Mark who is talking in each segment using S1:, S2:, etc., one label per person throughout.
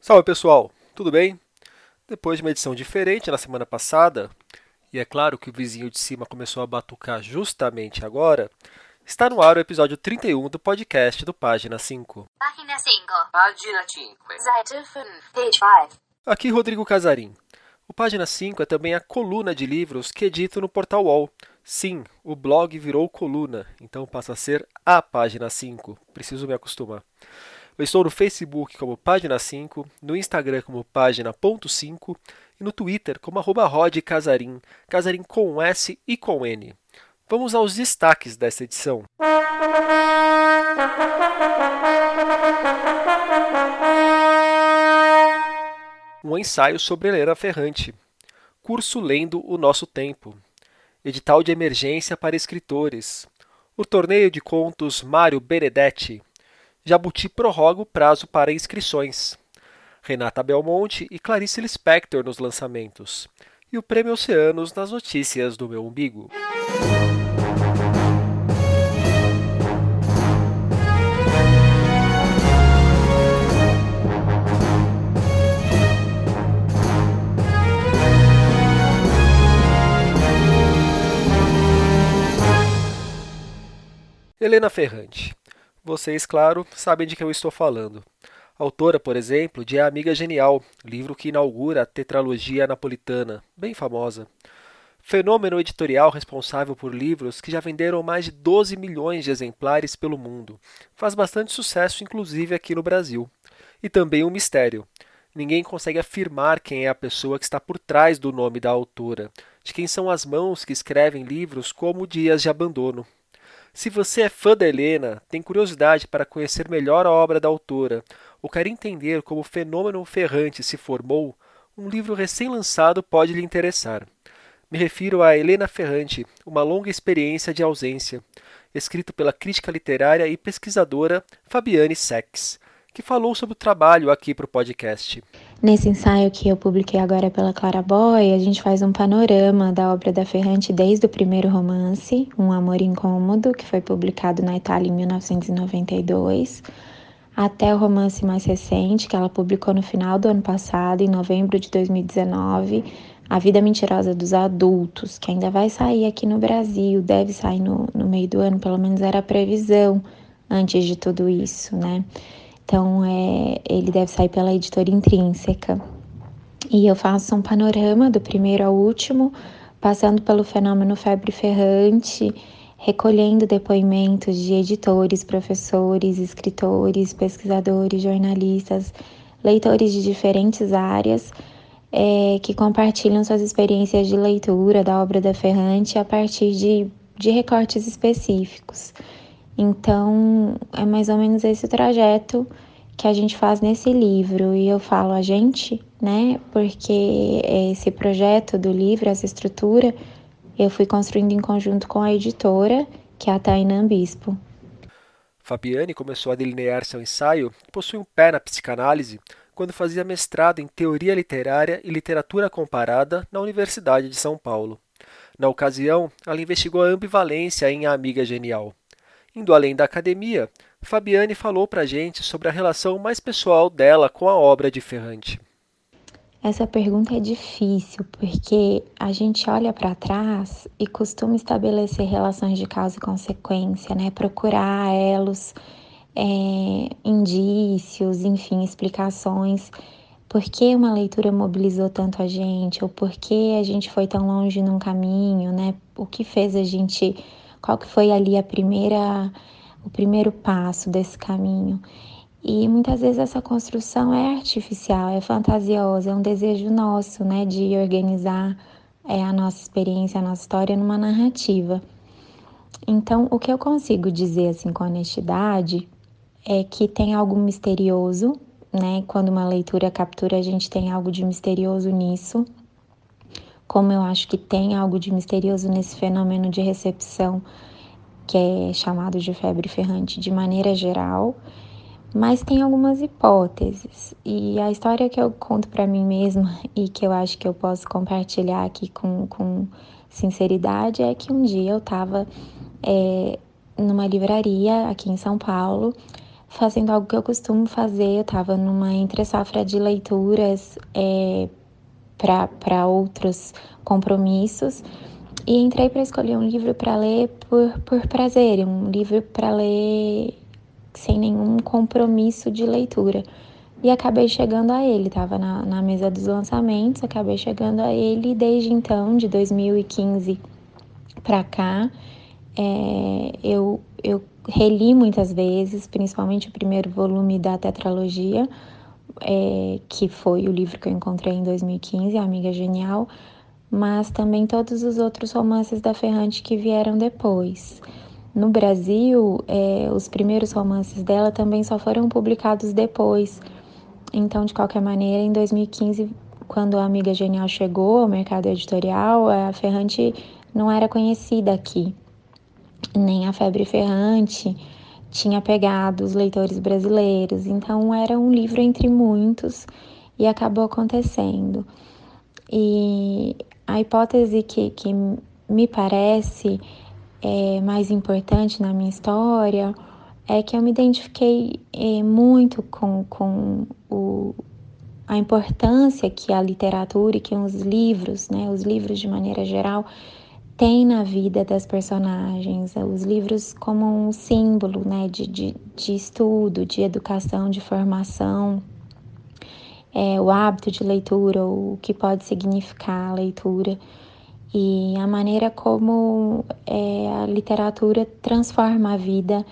S1: Salve pessoal, tudo bem? Depois de uma edição diferente na semana passada, e é claro que o vizinho de cima começou a batucar justamente agora, está no ar o episódio 31 do podcast do Página 5.
S2: Página 5.
S3: Página 5.
S2: Seite 5. Page 5.
S1: Aqui Rodrigo Casarim. O Página 5 é também a coluna de livros que edito no Portal UOL. Sim, o blog virou coluna, então passa a ser a Página 5. Preciso me acostumar. Eu estou no Facebook como Página 5, no Instagram como Página.5 e no Twitter como arroba Rod Casarim, Casarim com S e com N. Vamos aos destaques desta edição. Um ensaio sobre Helena Ferrante. Curso Lendo o Nosso Tempo. Edital de emergência para escritores. O torneio de contos Mário Benedetti. Jabuti prorroga o prazo para inscrições. Renata Belmonte e Clarice Lispector nos lançamentos. E o Prêmio Oceanos nas notícias do meu umbigo. Helena Ferrante. Vocês, claro, sabem de que eu estou falando. Autora, por exemplo, de A Amiga Genial, livro que inaugura a tetralogia napolitana, bem famosa. Fenômeno editorial responsável por livros que já venderam mais de 12 milhões de exemplares pelo mundo. Faz bastante sucesso, inclusive aqui no Brasil. E também um mistério. Ninguém consegue afirmar quem é a pessoa que está por trás do nome da autora, de quem são as mãos que escrevem livros como Dias de Abandono. Se você é fã da Helena, tem curiosidade para conhecer melhor a obra da autora, ou quer entender como o fenômeno Ferrante se formou, um livro recém-lançado pode lhe interessar. Me refiro a Helena Ferrante, Uma Longa Experiência de Ausência, escrito pela crítica literária e pesquisadora Fabiane Sex, que falou sobre o trabalho aqui para o podcast.
S4: Nesse ensaio que eu publiquei agora pela Clara Boy, a gente faz um panorama da obra da Ferrante desde o primeiro romance, Um Amor Incômodo, que foi publicado na Itália em 1992, até o romance mais recente, que ela publicou no final do ano passado, em novembro de 2019, A Vida Mentirosa dos Adultos, que ainda vai sair aqui no Brasil, deve sair no, no meio do ano, pelo menos era a previsão antes de tudo isso, né? Então, é, ele deve sair pela editora intrínseca. E eu faço um panorama do primeiro ao último, passando pelo fenômeno febre ferrante, recolhendo depoimentos de editores, professores, escritores, pesquisadores, jornalistas, leitores de diferentes áreas é, que compartilham suas experiências de leitura da obra da Ferrante a partir de, de recortes específicos. Então, é mais ou menos esse trajeto que a gente faz nesse livro. E eu falo a gente, né? Porque esse projeto do livro, essa estrutura, eu fui construindo em conjunto com a editora, que é a Tainã Bispo.
S1: Fabiane começou a delinear seu ensaio, que possui um pé na psicanálise, quando fazia mestrado em Teoria Literária e Literatura Comparada na Universidade de São Paulo. Na ocasião, ela investigou a ambivalência em A Amiga Genial. Indo além da academia, Fabiane falou para a gente sobre a relação mais pessoal dela com a obra de Ferrante.
S4: Essa pergunta é difícil porque a gente olha para trás e costuma estabelecer relações de causa e consequência, né? Procurar elos, é, indícios, enfim, explicações. Por que uma leitura mobilizou tanto a gente? Ou por que a gente foi tão longe num caminho, né? O que fez a gente qual que foi ali a primeira o primeiro passo desse caminho. E muitas vezes essa construção é artificial, é fantasiosa, é um desejo nosso, né, de organizar é, a nossa experiência, a nossa história numa narrativa. Então, o que eu consigo dizer assim com honestidade é que tem algo misterioso, né? Quando uma leitura captura, a gente tem algo de misterioso nisso como eu acho que tem algo de misterioso nesse fenômeno de recepção que é chamado de febre ferrante de maneira geral, mas tem algumas hipóteses. E a história que eu conto para mim mesma e que eu acho que eu posso compartilhar aqui com, com sinceridade é que um dia eu estava é, numa livraria aqui em São Paulo, fazendo algo que eu costumo fazer. Eu estava numa entre safra de leituras é, para outros compromissos e entrei para escolher um livro para ler por, por prazer, um livro para ler sem nenhum compromisso de leitura. E acabei chegando a ele, estava na, na mesa dos lançamentos, acabei chegando a ele desde então, de 2015 para cá. É, eu, eu reli muitas vezes, principalmente o primeiro volume da tetralogia, é, que foi o livro que eu encontrei em 2015, A Amiga Genial, mas também todos os outros romances da Ferrante que vieram depois. No Brasil, é, os primeiros romances dela também só foram publicados depois. Então, de qualquer maneira, em 2015, quando a Amiga Genial chegou ao mercado editorial, a Ferrante não era conhecida aqui nem a febre ferrante tinha pegado os leitores brasileiros. Então era um livro entre muitos e acabou acontecendo. E a hipótese que, que me parece é, mais importante na minha história é que eu me identifiquei é, muito com, com o, a importância que a literatura e que os livros, né, os livros de maneira geral, tem na vida das personagens, os livros como um símbolo né, de, de, de estudo, de educação, de formação, é, o hábito de leitura, o que pode significar a leitura e a maneira como é, a literatura transforma a vida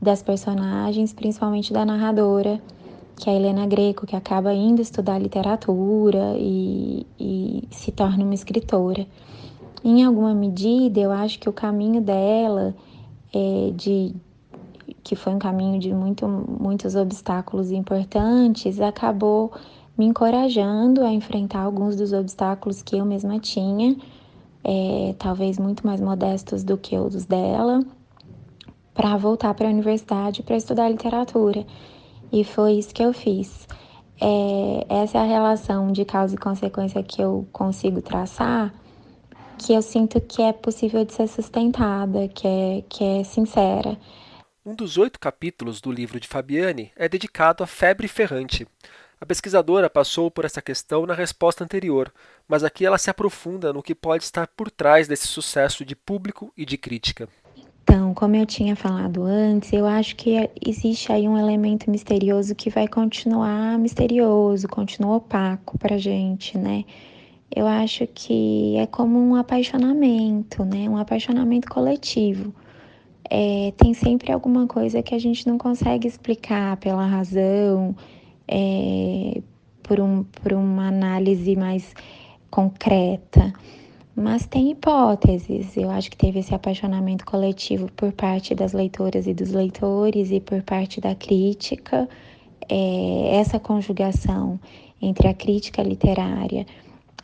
S4: das personagens, principalmente da narradora, que é a Helena Greco, que acaba indo estudar literatura e, e se torna uma escritora. Em alguma medida, eu acho que o caminho dela, é de, que foi um caminho de muito, muitos obstáculos importantes, acabou me encorajando a enfrentar alguns dos obstáculos que eu mesma tinha, é, talvez muito mais modestos do que os dela, para voltar para a universidade para estudar literatura. E foi isso que eu fiz. É, essa é a relação de causa e consequência que eu consigo traçar que eu sinto que é possível de ser sustentada, que é, que é sincera.
S1: Um dos oito capítulos do livro de Fabiane é dedicado à febre ferrante. A pesquisadora passou por essa questão na resposta anterior, mas aqui ela se aprofunda no que pode estar por trás desse sucesso de público e de crítica.
S4: Então, como eu tinha falado antes, eu acho que existe aí um elemento misterioso que vai continuar misterioso, continua opaco para gente, né? Eu acho que é como um apaixonamento, né? Um apaixonamento coletivo. É, tem sempre alguma coisa que a gente não consegue explicar pela razão, é, por, um, por uma análise mais concreta. Mas tem hipóteses. Eu acho que teve esse apaixonamento coletivo por parte das leitoras e dos leitores e por parte da crítica. É, essa conjugação entre a crítica literária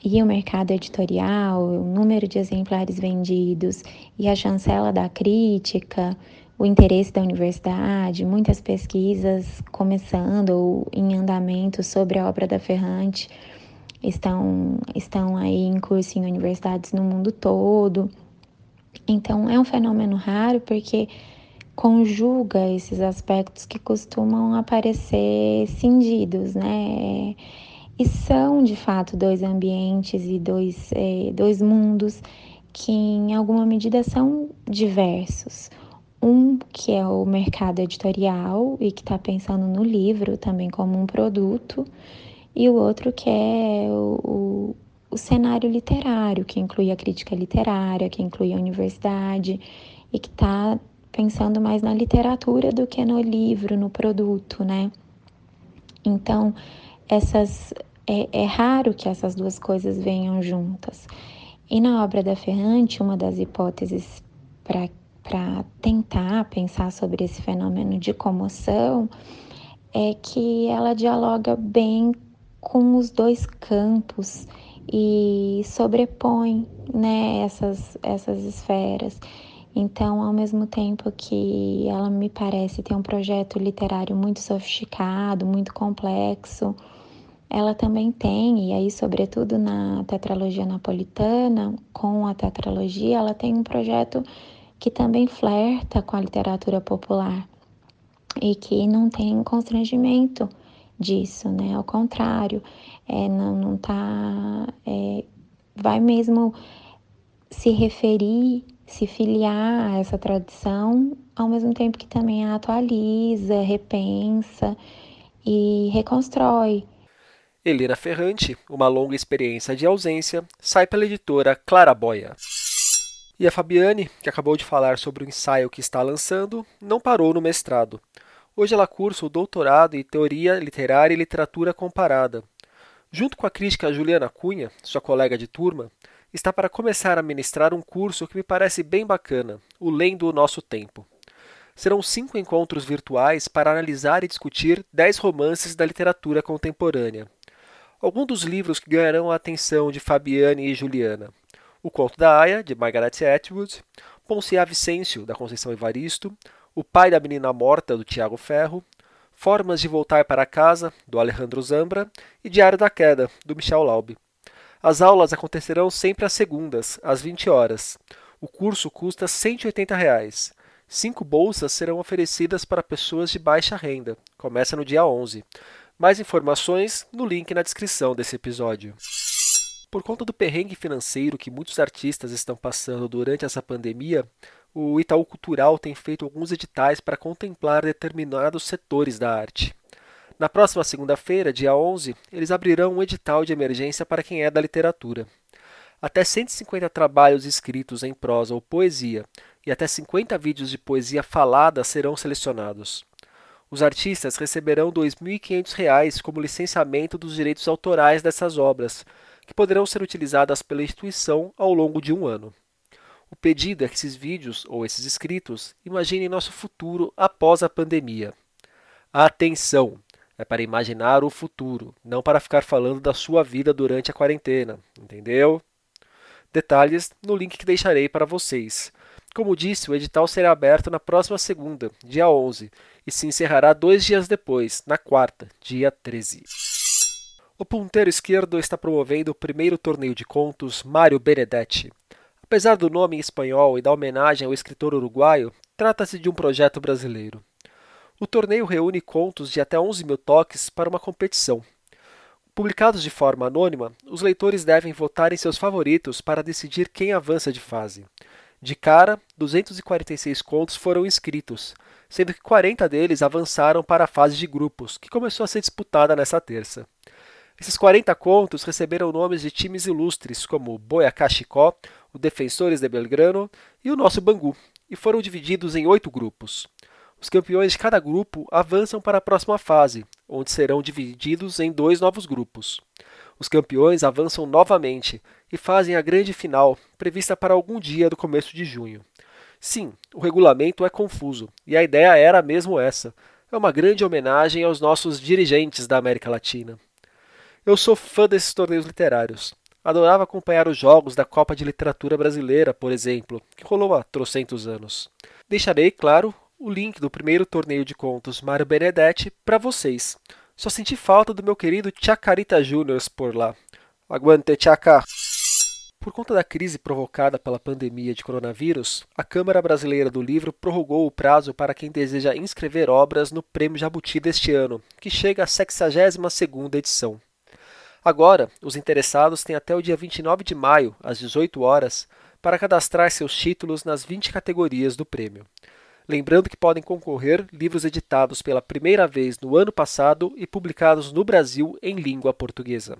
S4: e o mercado editorial, o número de exemplares vendidos e a chancela da crítica, o interesse da universidade, muitas pesquisas começando ou em andamento sobre a obra da Ferrante estão, estão aí em curso em universidades no mundo todo. Então é um fenômeno raro porque conjuga esses aspectos que costumam aparecer cindidos, né? E são, de fato, dois ambientes e dois, é, dois mundos que, em alguma medida, são diversos. Um que é o mercado editorial e que está pensando no livro também como um produto, e o outro que é o, o, o cenário literário, que inclui a crítica literária, que inclui a universidade e que está pensando mais na literatura do que no livro, no produto, né? Então, essas é, é raro que essas duas coisas venham juntas. E na obra da Ferrante, uma das hipóteses para tentar pensar sobre esse fenômeno de comoção é que ela dialoga bem com os dois campos e sobrepõe né, essas, essas esferas. Então, ao mesmo tempo que ela me parece ter um projeto literário muito sofisticado, muito complexo, ela também tem, e aí, sobretudo na tetralogia napolitana, com a tetralogia, ela tem um projeto que também flerta com a literatura popular e que não tem constrangimento disso, né? Ao contrário, é, não, não tá. É, vai mesmo se referir, se filiar a essa tradição, ao mesmo tempo que também a atualiza, repensa e reconstrói.
S1: Helena Ferrante, uma longa experiência de ausência, sai pela editora Claraboia. E a Fabiane, que acabou de falar sobre o ensaio que está lançando, não parou no mestrado. Hoje ela cursa o doutorado em Teoria Literária e Literatura Comparada. Junto com a crítica Juliana Cunha, sua colega de turma, está para começar a ministrar um curso que me parece bem bacana, o Lendo o Nosso Tempo. Serão cinco encontros virtuais para analisar e discutir dez romances da literatura contemporânea. Alguns dos livros que ganharão a atenção de Fabiane e Juliana. O Conto da Aya, de Margaret Atwood, Ponciá Vicêncio, da Conceição Evaristo, O Pai da Menina Morta, do Tiago Ferro, Formas de Voltar para Casa, do Alejandro Zambra, e Diário da Queda, do Michel Laube. As aulas acontecerão sempre às segundas, às 20 horas. O curso custa 180 reais. Cinco bolsas serão oferecidas para pessoas de baixa renda. Começa no dia 11. Mais informações no link na descrição desse episódio. Por conta do perrengue financeiro que muitos artistas estão passando durante essa pandemia, o Itaú Cultural tem feito alguns editais para contemplar determinados setores da arte. Na próxima segunda-feira, dia 11, eles abrirão um edital de emergência para quem é da literatura. Até 150 trabalhos escritos em prosa ou poesia e até 50 vídeos de poesia falada serão selecionados. Os artistas receberão R$ 2.500 como licenciamento dos direitos autorais dessas obras, que poderão ser utilizadas pela instituição ao longo de um ano. O pedido é que esses vídeos ou esses escritos imaginem nosso futuro após a pandemia. Atenção! É para imaginar o futuro, não para ficar falando da sua vida durante a quarentena, entendeu? Detalhes no link que deixarei para vocês. Como disse, o edital será aberto na próxima segunda, dia 11, e se encerrará dois dias depois, na quarta, dia 13. O ponteiro esquerdo está promovendo o primeiro torneio de contos Mário Benedetti. Apesar do nome em espanhol e da homenagem ao escritor uruguaio, trata-se de um projeto brasileiro. O torneio reúne contos de até 11 mil toques para uma competição. Publicados de forma anônima, os leitores devem votar em seus favoritos para decidir quem avança de fase. De cara, 246 contos foram inscritos, sendo que 40 deles avançaram para a fase de grupos, que começou a ser disputada nesta terça. Esses 40 contos receberam nomes de times ilustres como Boyacá Chicó, o Defensores de Belgrano e o nosso Bangu, e foram divididos em oito grupos. Os campeões de cada grupo avançam para a próxima fase, onde serão divididos em dois novos grupos. Os campeões avançam novamente e fazem a grande final, prevista para algum dia do começo de junho. Sim, o regulamento é confuso, e a ideia era mesmo essa. É uma grande homenagem aos nossos dirigentes da América Latina. Eu sou fã desses torneios literários. Adorava acompanhar os jogos da Copa de Literatura Brasileira, por exemplo, que rolou há trocentos anos. Deixarei, claro, o link do primeiro torneio de contos Mário Benedetti para vocês. Só senti falta do meu querido Chacarita Júnior por lá. Aguante, Chaca! Por conta da crise provocada pela pandemia de coronavírus, a Câmara Brasileira do Livro prorrogou o prazo para quem deseja inscrever obras no Prêmio Jabuti deste ano, que chega à 62ª edição. Agora, os interessados têm até o dia 29 de maio, às 18 horas, para cadastrar seus títulos nas 20 categorias do prêmio. Lembrando que podem concorrer livros editados pela primeira vez no ano passado e publicados no Brasil em língua portuguesa.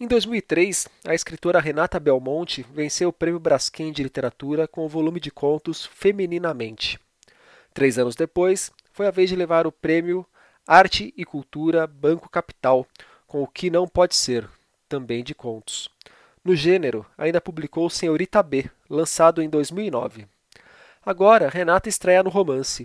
S1: Em 2003, a escritora Renata Belmonte venceu o Prêmio Braskem de Literatura com o volume de contos Femininamente. Três anos depois, foi a vez de levar o prêmio Arte e Cultura Banco Capital, com O Que Não Pode Ser, também de contos. No gênero, ainda publicou Senhorita B, lançado em 2009. Agora, Renata estreia no romance.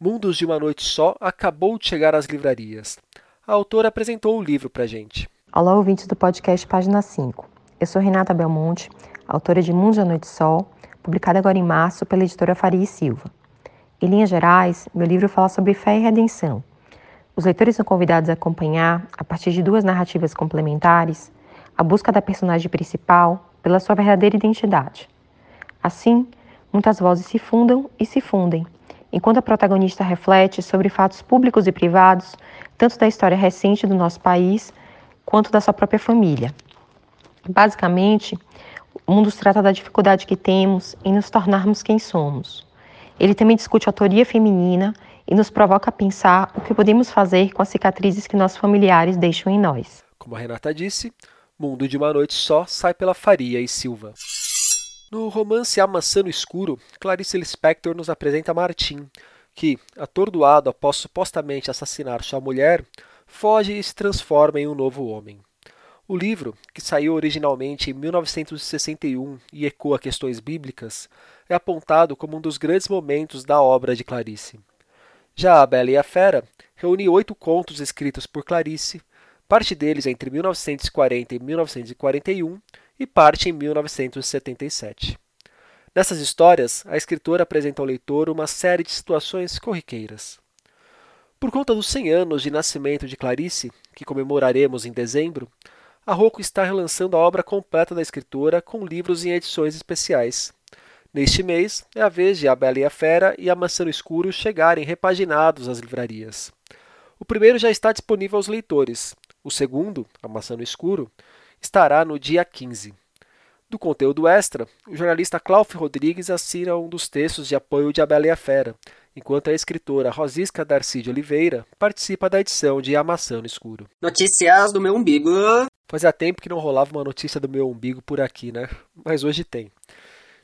S1: Mundos de uma Noite Só acabou de chegar às livrarias. A autora apresentou o livro para gente.
S3: Olá, ouvintes do podcast Página 5. Eu sou Renata Belmonte, autora de Mundos de uma Noite Só, publicada agora em março pela editora Faria e Silva. Em linhas gerais, meu livro fala sobre fé e redenção. Os leitores são convidados a acompanhar, a partir de duas narrativas complementares, a busca da personagem principal pela sua verdadeira identidade. Assim, muitas vozes se fundam e se fundem, enquanto a protagonista reflete sobre fatos públicos e privados, tanto da história recente do nosso país quanto da sua própria família. Basicamente, o mundo trata da dificuldade que temos em nos tornarmos quem somos. Ele também discute a autoria feminina e nos provoca a pensar o que podemos fazer com as cicatrizes que nossos familiares deixam em nós.
S1: Como a Renata disse, Mundo de uma Noite Só sai pela Faria e Silva. No romance A Maçã no Escuro, Clarice Lispector nos apresenta Martim, que, atordoado após supostamente assassinar sua mulher, foge e se transforma em um novo homem. O livro, que saiu originalmente em 1961 e ecoa questões bíblicas, é apontado como um dos grandes momentos da obra de Clarice. Já A Bela e a Fera reúne oito contos escritos por Clarice, parte deles entre 1940 e 1941 e parte em 1977. Nessas histórias, a escritora apresenta ao leitor uma série de situações corriqueiras. Por conta dos 100 anos de nascimento de Clarice, que comemoraremos em dezembro, a Rocco está relançando a obra completa da escritora com livros em edições especiais. Neste mês, é a vez de A Bela e a Fera e A Maçã no Escuro chegarem repaginados às livrarias. O primeiro já está disponível aos leitores. O segundo, A Maçã no Escuro, estará no dia 15. Do conteúdo extra, o jornalista Cláudio Rodrigues assina um dos textos de apoio de A Bela e a Fera, enquanto a escritora Rosisca Darcy de Oliveira participa da edição de A Maçã no Escuro.
S5: Notícias do meu umbigo.
S1: Fazia tempo que não rolava uma notícia do meu umbigo por aqui, né? Mas hoje tem.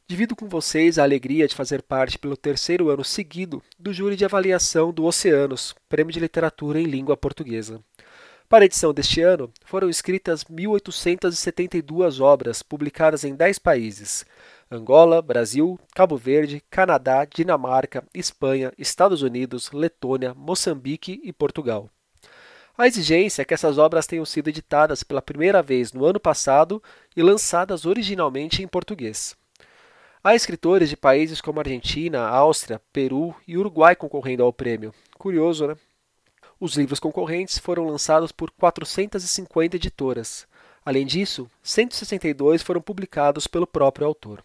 S1: Divido com vocês a alegria de fazer parte pelo terceiro ano seguido do júri de avaliação do Oceanos, Prêmio de Literatura em Língua Portuguesa. Para a edição deste ano, foram escritas 1.872 obras publicadas em 10 países: Angola, Brasil, Cabo Verde, Canadá, Dinamarca, Espanha, Estados Unidos, Letônia, Moçambique e Portugal. A exigência é que essas obras tenham sido editadas pela primeira vez no ano passado e lançadas originalmente em português. Há escritores de países como Argentina, Áustria, Peru e Uruguai concorrendo ao prêmio. Curioso, né? Os livros concorrentes foram lançados por 450 editoras. Além disso, 162 foram publicados pelo próprio autor.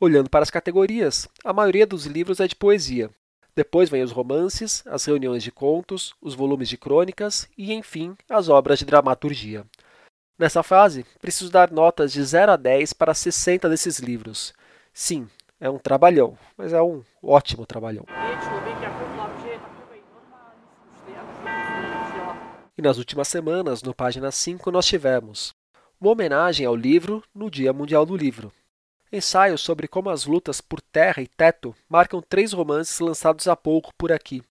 S1: Olhando para as categorias, a maioria dos livros é de poesia, depois vêm os romances, as reuniões de contos, os volumes de crônicas e, enfim, as obras de dramaturgia. Nessa fase, preciso dar notas de 0 a 10 para 60 desses livros. Sim, é um trabalhão, mas é um ótimo trabalhão. E nas últimas semanas, no página 5, nós tivemos uma homenagem ao livro no Dia Mundial do Livro, Ensaio sobre como as lutas por terra e teto marcam três romances lançados há pouco por aqui: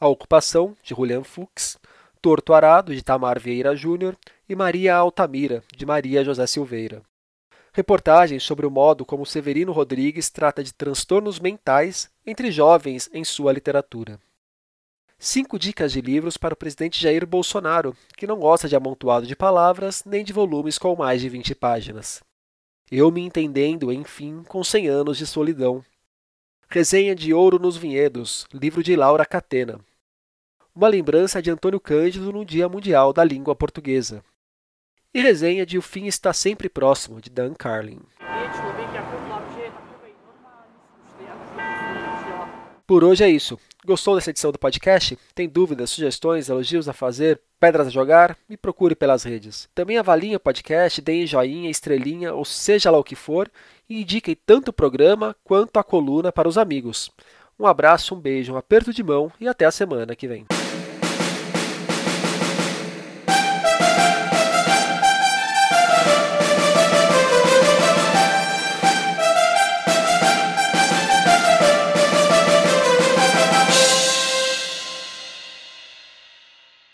S1: A Ocupação, de Julian Fuchs, Torto Arado, de Tamar Vieira Júnior e Maria Altamira, de Maria José Silveira. Reportagens sobre o modo como Severino Rodrigues trata de transtornos mentais entre jovens em sua literatura. Cinco dicas de livros para o presidente Jair Bolsonaro, que não gosta de amontoado de palavras nem de volumes com mais de 20 páginas. Eu me entendendo, enfim, com cem anos de solidão. Resenha de Ouro nos Vinhedos, livro de Laura Catena. Uma lembrança de Antônio Cândido no Dia Mundial da Língua Portuguesa. E resenha de O Fim Está Sempre Próximo, de Dan Carlin. Por hoje é isso. Gostou dessa edição do podcast? Tem dúvidas, sugestões, elogios a fazer, pedras a jogar? Me procure pelas redes. Também avaliem o podcast, deem joinha, estrelinha ou seja lá o que for e indiquem tanto o programa quanto a coluna para os amigos. Um abraço, um beijo, um aperto de mão e até a semana que vem.